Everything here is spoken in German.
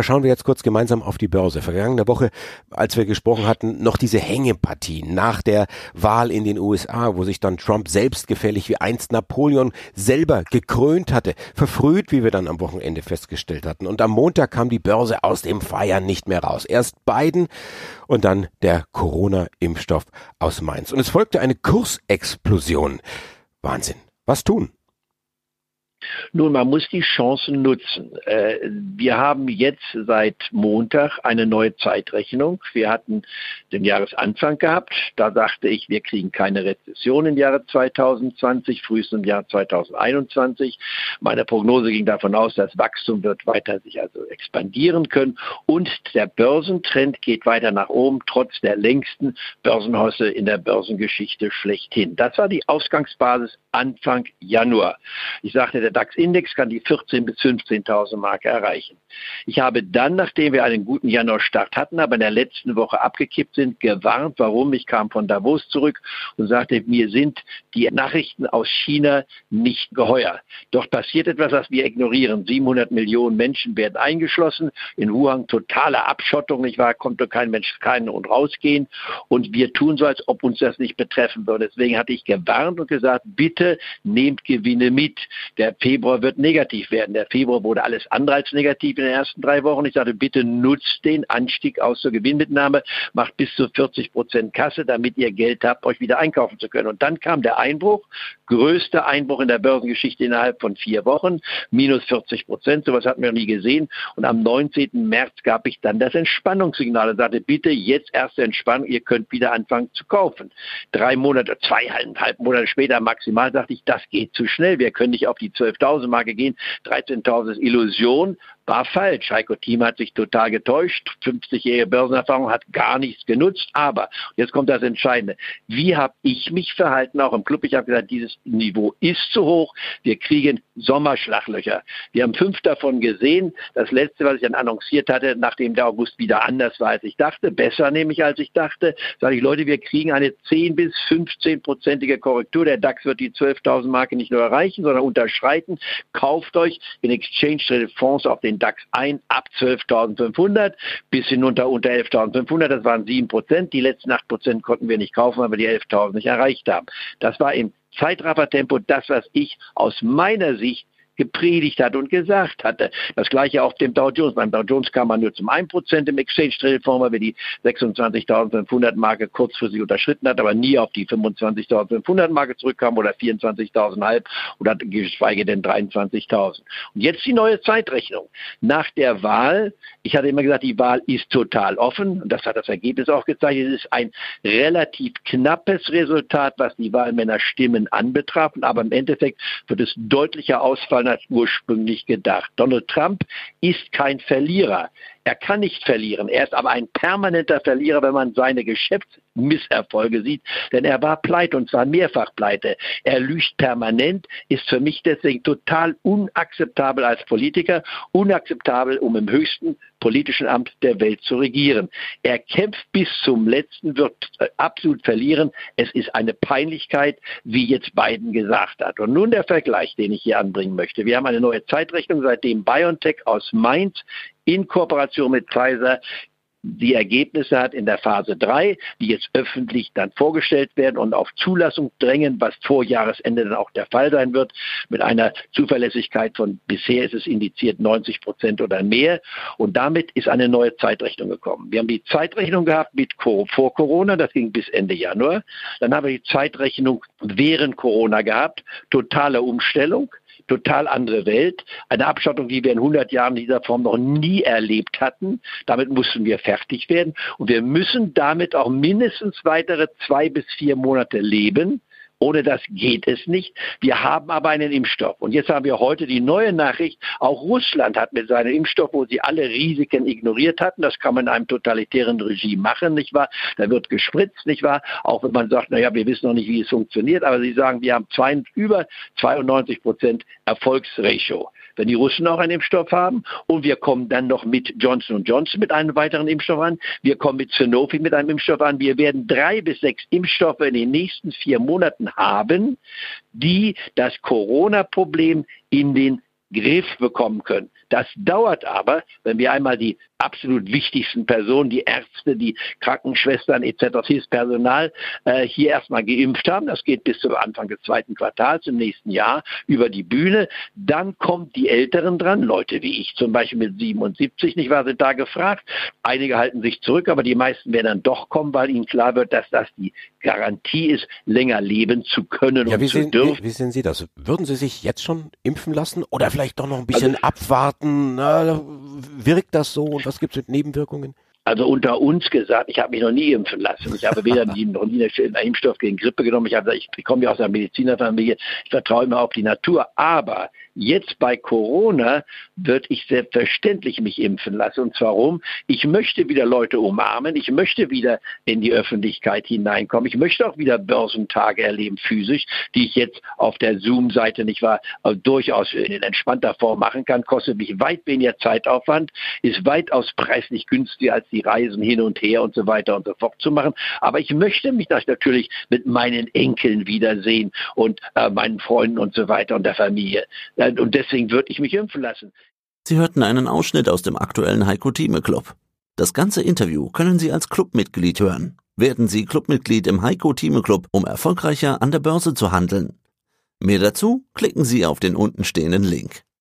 Schauen wir jetzt kurz gemeinsam auf die Börse. Vergangene Woche, als wir gesprochen hatten, noch diese Hängepartie nach der Wahl in den USA, wo sich dann Trump selbstgefällig wie einst Napoleon selber gekrönt hatte. Verfrüht, wie wir dann am Wochenende festgestellt hatten. Und am Montag kam die Börse aus dem Feiern nicht mehr raus. Erst Biden und dann der Corona-Impfstoff aus Mainz. Und es folgte eine Kursexplosion. Wahnsinn. Was tun? Nun, man muss die Chancen nutzen. Äh, wir haben jetzt seit Montag eine neue Zeitrechnung. Wir hatten den Jahresanfang gehabt. Da dachte ich, wir kriegen keine Rezession im Jahre 2020, frühestens im Jahr 2021. Meine Prognose ging davon aus, das Wachstum wird weiter sich also expandieren können und der Börsentrend geht weiter nach oben, trotz der längsten Börsenhäuser in der Börsengeschichte schlechthin. Das war die Ausgangsbasis Anfang Januar. Ich sagte, der DAX-Index kann die 14.000 bis 15.000 Marke erreichen. Ich habe dann, nachdem wir einen guten Januarstart hatten, aber in der letzten Woche abgekippt sind, gewarnt, warum. Ich kam von Davos zurück und sagte, mir sind die Nachrichten aus China nicht geheuer. Doch passiert etwas, was wir ignorieren. 700 Millionen Menschen werden eingeschlossen. In Wuhan totale Abschottung, nicht wahr? Konnte kein Mensch rein und rausgehen. Und wir tun so, als ob uns das nicht betreffen würde. Deswegen hatte ich gewarnt und gesagt, bitte nehmt Gewinne mit. Der Februar wird negativ werden. Der Februar wurde alles andere als negativ in den ersten drei Wochen. Ich sagte, bitte nutzt den Anstieg aus zur Gewinnmitnahme, macht bis zu 40 Prozent Kasse, damit ihr Geld habt, euch wieder einkaufen zu können. Und dann kam der Einbruch, größter Einbruch in der Börsengeschichte innerhalb von vier Wochen, minus 40 Prozent, sowas hatten wir noch nie gesehen. Und am 19. März gab ich dann das Entspannungssignal und sagte, bitte jetzt erste Entspannung, ihr könnt wieder anfangen zu kaufen. Drei Monate, zweieinhalb Monate später maximal sagte ich, das geht zu schnell, wir können nicht auf die 12.000 Marke gehen, 13.000 ist Illusion, war falsch. Heiko Thiem hat sich total getäuscht. 50-jährige Börsenerfahrung hat gar nichts genutzt. Aber, jetzt kommt das Entscheidende, wie habe ich mich verhalten, auch im Club? Ich habe gesagt, dieses Niveau ist zu hoch. Wir kriegen Sommerschlaglöcher. Wir haben fünf davon gesehen. Das letzte, was ich dann annonciert hatte, nachdem der August wieder anders war, als ich dachte, besser nämlich als ich dachte, sage ich, Leute, wir kriegen eine 10 bis 15-prozentige Korrektur. Der DAX wird die 12.000 Marke nicht nur erreichen, sondern unterschreiten. Kauft euch in Exchange Traded Fonds auf den DAX ein ab 12.500 bis hinunter unter 11.500. Das waren 7 Prozent. Die letzten 8 Prozent konnten wir nicht kaufen, weil wir die 11.000 nicht erreicht haben. Das war im Zeitraffertempo das, was ich aus meiner Sicht gepredigt hat und gesagt hatte. Das gleiche auch dem Dow Jones. Beim Dow Jones kam man nur zum 1% im Exchange Traded Fonds, weil wir die 26.500 Marke kurzfristig unterschritten hat, aber nie auf die 25.500 Marke zurückkam oder 24.500 oder geschweige denn 23.000. Und jetzt die neue Zeitrechnung. Nach der Wahl, ich hatte immer gesagt, die Wahl ist total offen und das hat das Ergebnis auch gezeigt. Es ist ein relativ knappes Resultat, was die Wahlmännerstimmen anbetraf, aber im Endeffekt wird es deutlicher ausfallen als ursprünglich gedacht. Donald Trump ist kein Verlierer. Er kann nicht verlieren. Er ist aber ein permanenter Verlierer, wenn man seine Geschäftsmisserfolge sieht. Denn er war pleite und zwar mehrfach pleite. Er lügt permanent, ist für mich deswegen total unakzeptabel als Politiker, unakzeptabel, um im höchsten politischen Amt der Welt zu regieren. Er kämpft bis zum letzten, wird äh, absolut verlieren. Es ist eine Peinlichkeit, wie jetzt Biden gesagt hat. Und nun der Vergleich, den ich hier anbringen möchte. Wir haben eine neue Zeitrechnung, seitdem BioNTech aus Mainz in Kooperation mit Pfizer die Ergebnisse hat in der Phase 3, die jetzt öffentlich dann vorgestellt werden und auf Zulassung drängen, was vor Jahresende dann auch der Fall sein wird, mit einer Zuverlässigkeit von bisher ist es indiziert 90 Prozent oder mehr. Und damit ist eine neue Zeitrechnung gekommen. Wir haben die Zeitrechnung gehabt mit vor Corona, das ging bis Ende Januar. Dann haben wir die Zeitrechnung während Corona gehabt, totale Umstellung total andere Welt. Eine Abschottung, die wir in 100 Jahren in dieser Form noch nie erlebt hatten. Damit mussten wir fertig werden. Und wir müssen damit auch mindestens weitere zwei bis vier Monate leben. Ohne das geht es nicht. Wir haben aber einen Impfstoff. Und jetzt haben wir heute die neue Nachricht, auch Russland hat mit seinem Impfstoff, wo sie alle Risiken ignoriert hatten, das kann man in einem totalitären Regime machen, nicht wahr? Da wird gespritzt, nicht wahr? Auch wenn man sagt, naja, wir wissen noch nicht, wie es funktioniert, aber sie sagen, wir haben zwei, über 92 Prozent Erfolgsratio. Wenn die Russen auch einen Impfstoff haben. Und wir kommen dann noch mit Johnson Johnson mit einem weiteren Impfstoff an. Wir kommen mit Sanofi mit einem Impfstoff an. Wir werden drei bis sechs Impfstoffe in den nächsten vier Monaten haben, die das Corona-Problem in den Griff bekommen können. Das dauert aber, wenn wir einmal die absolut wichtigsten Personen, die Ärzte, die Krankenschwestern etc., das Personal äh, hier erstmal geimpft haben. Das geht bis zum Anfang des zweiten Quartals im nächsten Jahr über die Bühne. Dann kommt die Älteren dran, Leute wie ich zum Beispiel mit 77, nicht wahr, sind da gefragt. Einige halten sich zurück, aber die meisten werden dann doch kommen, weil ihnen klar wird, dass das die Garantie ist, länger leben zu können ja, und wie zu sehen, dürfen. Wie, wie sehen Sie das? Würden Sie sich jetzt schon impfen lassen oder vielleicht doch noch ein bisschen also, abwarten? Na, wirkt das so was gibt es mit Nebenwirkungen? Also unter uns gesagt, ich habe mich noch nie impfen lassen. Ich habe weder die, noch nie einen Impfstoff gegen Grippe genommen. Ich, habe, ich komme ja aus einer Medizinerfamilie. Ich vertraue immer auf die Natur. Aber Jetzt bei Corona würde ich selbstverständlich mich impfen lassen. Und zwar warum? Ich möchte wieder Leute umarmen. Ich möchte wieder in die Öffentlichkeit hineinkommen. Ich möchte auch wieder Börsentage erleben, physisch, die ich jetzt auf der Zoom-Seite nicht wahr, äh, durchaus in entspannter Form machen kann. Kostet mich weit weniger Zeitaufwand, ist weitaus preislich günstiger als die Reisen hin und her und so weiter und so fort zu machen. Aber ich möchte mich natürlich mit meinen Enkeln wiedersehen und äh, meinen Freunden und so weiter und der Familie. Äh, und deswegen würde ich mich impfen lassen. Sie hörten einen Ausschnitt aus dem aktuellen Heiko Thieme Club. Das ganze Interview können Sie als Clubmitglied hören. Werden Sie Clubmitglied im Heiko Thieme Club, um erfolgreicher an der Börse zu handeln. Mehr dazu klicken Sie auf den untenstehenden Link.